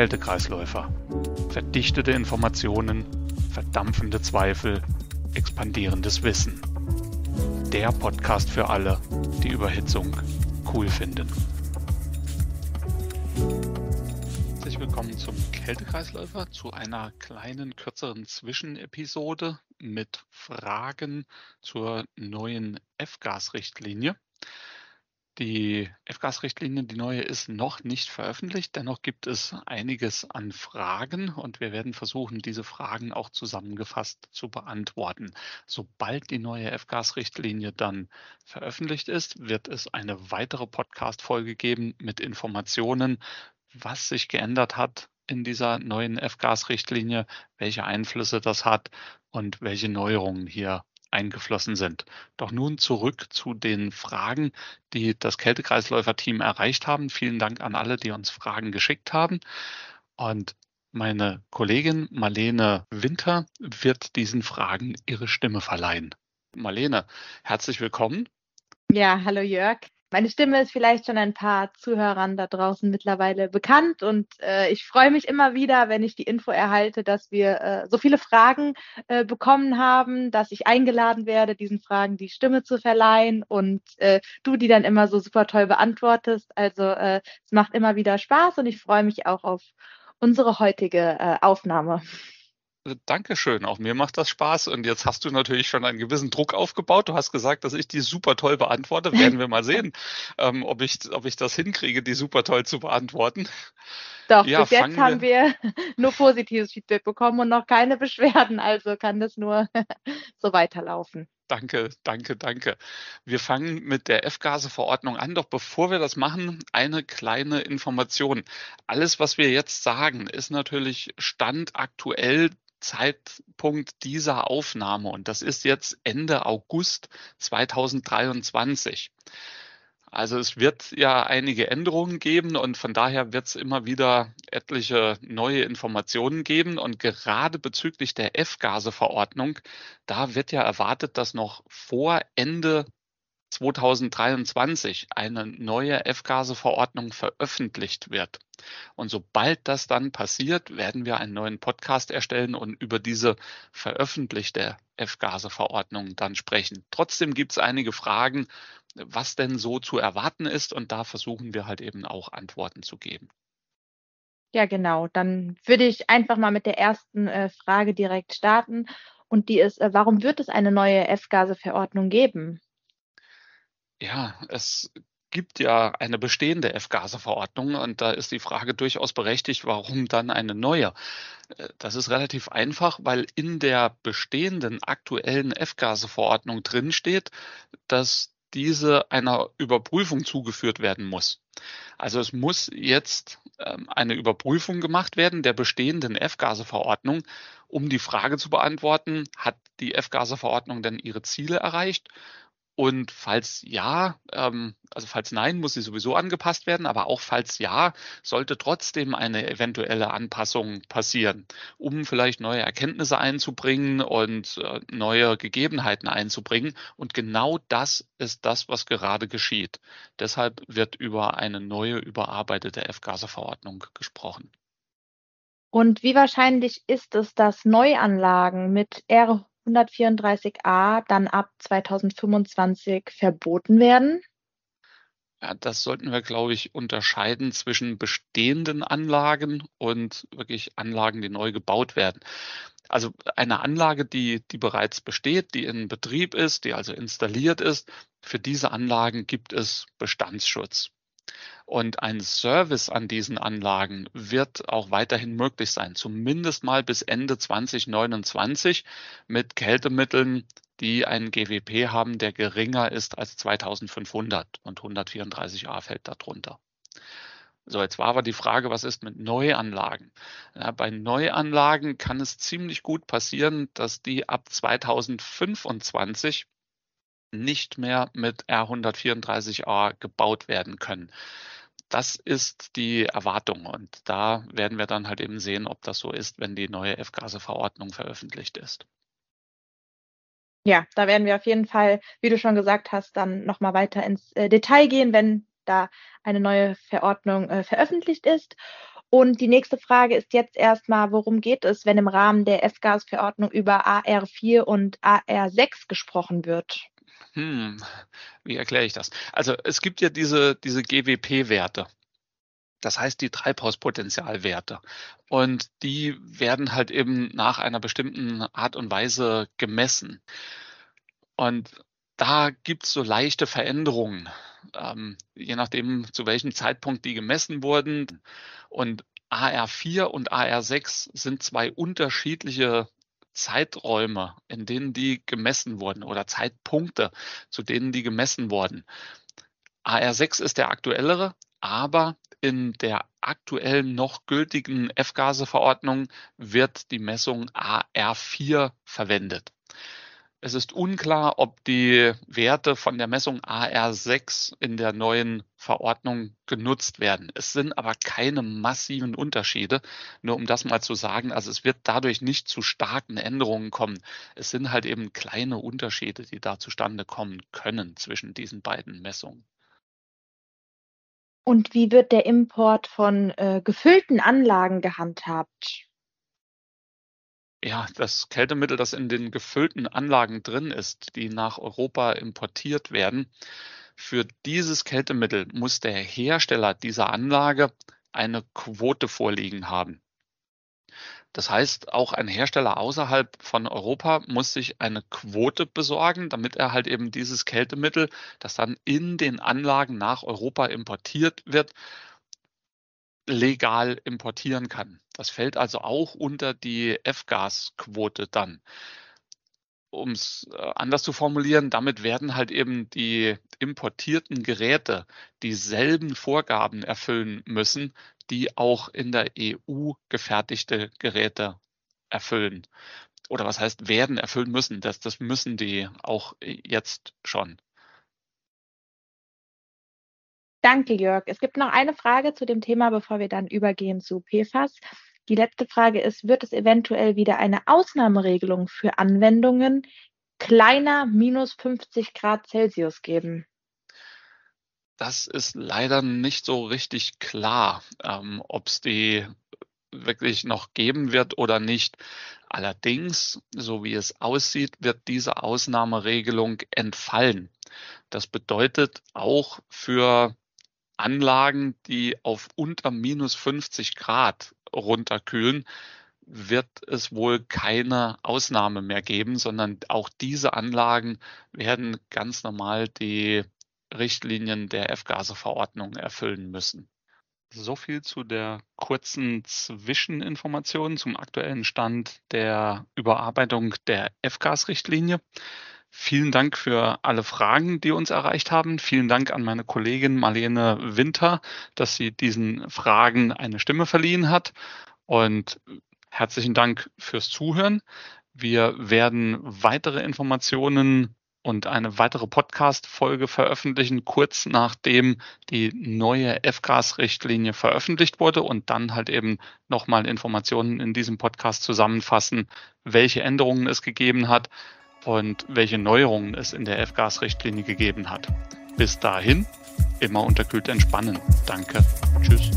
Kältekreisläufer. Verdichtete Informationen, verdampfende Zweifel, expandierendes Wissen. Der Podcast für alle, die Überhitzung cool finden. Herzlich willkommen zum Kältekreisläufer, zu einer kleinen, kürzeren Zwischenepisode mit Fragen zur neuen F-Gas-Richtlinie. Die F-Gas-Richtlinie, die neue, ist noch nicht veröffentlicht. Dennoch gibt es einiges an Fragen und wir werden versuchen, diese Fragen auch zusammengefasst zu beantworten. Sobald die neue F-Gas-Richtlinie dann veröffentlicht ist, wird es eine weitere Podcast-Folge geben mit Informationen, was sich geändert hat in dieser neuen F-Gas-Richtlinie, welche Einflüsse das hat und welche Neuerungen hier eingeflossen sind. Doch nun zurück zu den Fragen, die das Kältekreisläufer-Team erreicht haben. Vielen Dank an alle, die uns Fragen geschickt haben. Und meine Kollegin Marlene Winter wird diesen Fragen ihre Stimme verleihen. Marlene, herzlich willkommen. Ja, hallo Jörg. Meine Stimme ist vielleicht schon ein paar Zuhörern da draußen mittlerweile bekannt und äh, ich freue mich immer wieder, wenn ich die Info erhalte, dass wir äh, so viele Fragen äh, bekommen haben, dass ich eingeladen werde, diesen Fragen die Stimme zu verleihen und äh, du die dann immer so super toll beantwortest. Also äh, es macht immer wieder Spaß und ich freue mich auch auf unsere heutige äh, Aufnahme. Dankeschön, auch mir macht das Spaß. Und jetzt hast du natürlich schon einen gewissen Druck aufgebaut. Du hast gesagt, dass ich die super toll beantworte. Werden wir mal sehen, ähm, ob, ich, ob ich das hinkriege, die super toll zu beantworten. Doch, ja, bis jetzt haben wir nur positives Feedback bekommen und noch keine Beschwerden. Also kann das nur so weiterlaufen. Danke, danke, danke. Wir fangen mit der F-Gase-Verordnung an. Doch bevor wir das machen, eine kleine Information. Alles, was wir jetzt sagen, ist natürlich Stand aktuell Zeitpunkt dieser Aufnahme und das ist jetzt Ende August 2023. Also es wird ja einige Änderungen geben und von daher wird es immer wieder etliche neue Informationen geben. Und gerade bezüglich der F-Gase-Verordnung, da wird ja erwartet, dass noch vor Ende 2023 eine neue F-Gase-Verordnung veröffentlicht wird. Und sobald das dann passiert, werden wir einen neuen Podcast erstellen und über diese veröffentlichte F-Gase-Verordnung dann sprechen. Trotzdem gibt es einige Fragen, was denn so zu erwarten ist und da versuchen wir halt eben auch Antworten zu geben. Ja, genau. Dann würde ich einfach mal mit der ersten äh, Frage direkt starten. Und die ist, äh, warum wird es eine neue F-Gase-Verordnung geben? Ja, es gibt ja eine bestehende F-Gase-Verordnung und da ist die Frage durchaus berechtigt, warum dann eine neue? Äh, das ist relativ einfach, weil in der bestehenden aktuellen F-Gase-Verordnung drinsteht, dass diese einer Überprüfung zugeführt werden muss. Also es muss jetzt ähm, eine Überprüfung gemacht werden der bestehenden F-Gase-Verordnung, um die Frage zu beantworten, hat die F-Gase-Verordnung denn ihre Ziele erreicht und falls ja, ähm, also falls nein, muss sie sowieso angepasst werden, aber auch falls ja, sollte trotzdem eine eventuelle Anpassung passieren, um vielleicht neue Erkenntnisse einzubringen und äh, neue Gegebenheiten einzubringen. Und genau das ist das, was gerade geschieht. Deshalb wird über eine neue überarbeitete F-Gase-Verordnung gesprochen. Und wie wahrscheinlich ist es, dass Neuanlagen mit R 134a dann ab 2025 verboten werden? Ja, das sollten wir, glaube ich, unterscheiden zwischen bestehenden Anlagen und wirklich Anlagen, die neu gebaut werden. Also eine Anlage, die, die bereits besteht, die in Betrieb ist, die also installiert ist, für diese Anlagen gibt es Bestandsschutz. Und ein Service an diesen Anlagen wird auch weiterhin möglich sein, zumindest mal bis Ende 2029 mit Kältemitteln, die einen GWP haben, der geringer ist als 2500 und 134a fällt darunter. So, jetzt war aber die Frage, was ist mit Neuanlagen? Ja, bei Neuanlagen kann es ziemlich gut passieren, dass die ab 2025 nicht mehr mit R134a gebaut werden können. Das ist die Erwartung und da werden wir dann halt eben sehen, ob das so ist, wenn die neue F-Gase-Verordnung veröffentlicht ist. Ja, da werden wir auf jeden Fall, wie du schon gesagt hast, dann nochmal weiter ins äh, Detail gehen, wenn da eine neue Verordnung äh, veröffentlicht ist. Und die nächste Frage ist jetzt erstmal, worum geht es, wenn im Rahmen der F-Gas-Verordnung über AR4 und AR6 gesprochen wird? Hm, wie erkläre ich das? Also es gibt ja diese, diese GWP-Werte. Das heißt die Treibhauspotentialwerte. Und die werden halt eben nach einer bestimmten Art und Weise gemessen. Und da gibt es so leichte Veränderungen, ähm, je nachdem, zu welchem Zeitpunkt die gemessen wurden. Und AR4 und AR6 sind zwei unterschiedliche Zeiträume, in denen die gemessen wurden oder Zeitpunkte, zu denen die gemessen wurden. AR6 ist der aktuellere, aber in der aktuellen noch gültigen F-Gase-Verordnung wird die Messung AR4 verwendet. Es ist unklar, ob die Werte von der Messung AR6 in der neuen Verordnung genutzt werden. Es sind aber keine massiven Unterschiede. Nur um das mal zu sagen, also es wird dadurch nicht zu starken Änderungen kommen. Es sind halt eben kleine Unterschiede, die da zustande kommen können zwischen diesen beiden Messungen. Und wie wird der Import von äh, gefüllten Anlagen gehandhabt? Ja, das Kältemittel, das in den gefüllten Anlagen drin ist, die nach Europa importiert werden, für dieses Kältemittel muss der Hersteller dieser Anlage eine Quote vorliegen haben. Das heißt, auch ein Hersteller außerhalb von Europa muss sich eine Quote besorgen, damit er halt eben dieses Kältemittel, das dann in den Anlagen nach Europa importiert wird, legal importieren kann. Das fällt also auch unter die F-Gas-Quote dann. Um es äh, anders zu formulieren, damit werden halt eben die importierten Geräte dieselben Vorgaben erfüllen müssen, die auch in der EU gefertigte Geräte erfüllen. Oder was heißt werden erfüllen müssen? Das, das müssen die auch jetzt schon. Danke, Jörg. Es gibt noch eine Frage zu dem Thema, bevor wir dann übergehen zu PFAS. Die letzte Frage ist, wird es eventuell wieder eine Ausnahmeregelung für Anwendungen kleiner minus 50 Grad Celsius geben? Das ist leider nicht so richtig klar, ähm, ob es die wirklich noch geben wird oder nicht. Allerdings, so wie es aussieht, wird diese Ausnahmeregelung entfallen. Das bedeutet auch für Anlagen, die auf unter minus 50 Grad runterkühlen, wird es wohl keine Ausnahme mehr geben, sondern auch diese Anlagen werden ganz normal die Richtlinien der F-Gase-Verordnung erfüllen müssen. So viel zu der kurzen Zwischeninformation zum aktuellen Stand der Überarbeitung der F-Gas-Richtlinie. Vielen Dank für alle Fragen, die uns erreicht haben. Vielen Dank an meine Kollegin Marlene Winter, dass sie diesen Fragen eine Stimme verliehen hat. Und herzlichen Dank fürs Zuhören. Wir werden weitere Informationen und eine weitere Podcast-Folge veröffentlichen, kurz nachdem die neue F-Gas-Richtlinie veröffentlicht wurde und dann halt eben nochmal Informationen in diesem Podcast zusammenfassen, welche Änderungen es gegeben hat, und welche Neuerungen es in der F-Gas-Richtlinie gegeben hat. Bis dahin immer unterkühlt entspannen. Danke. Tschüss.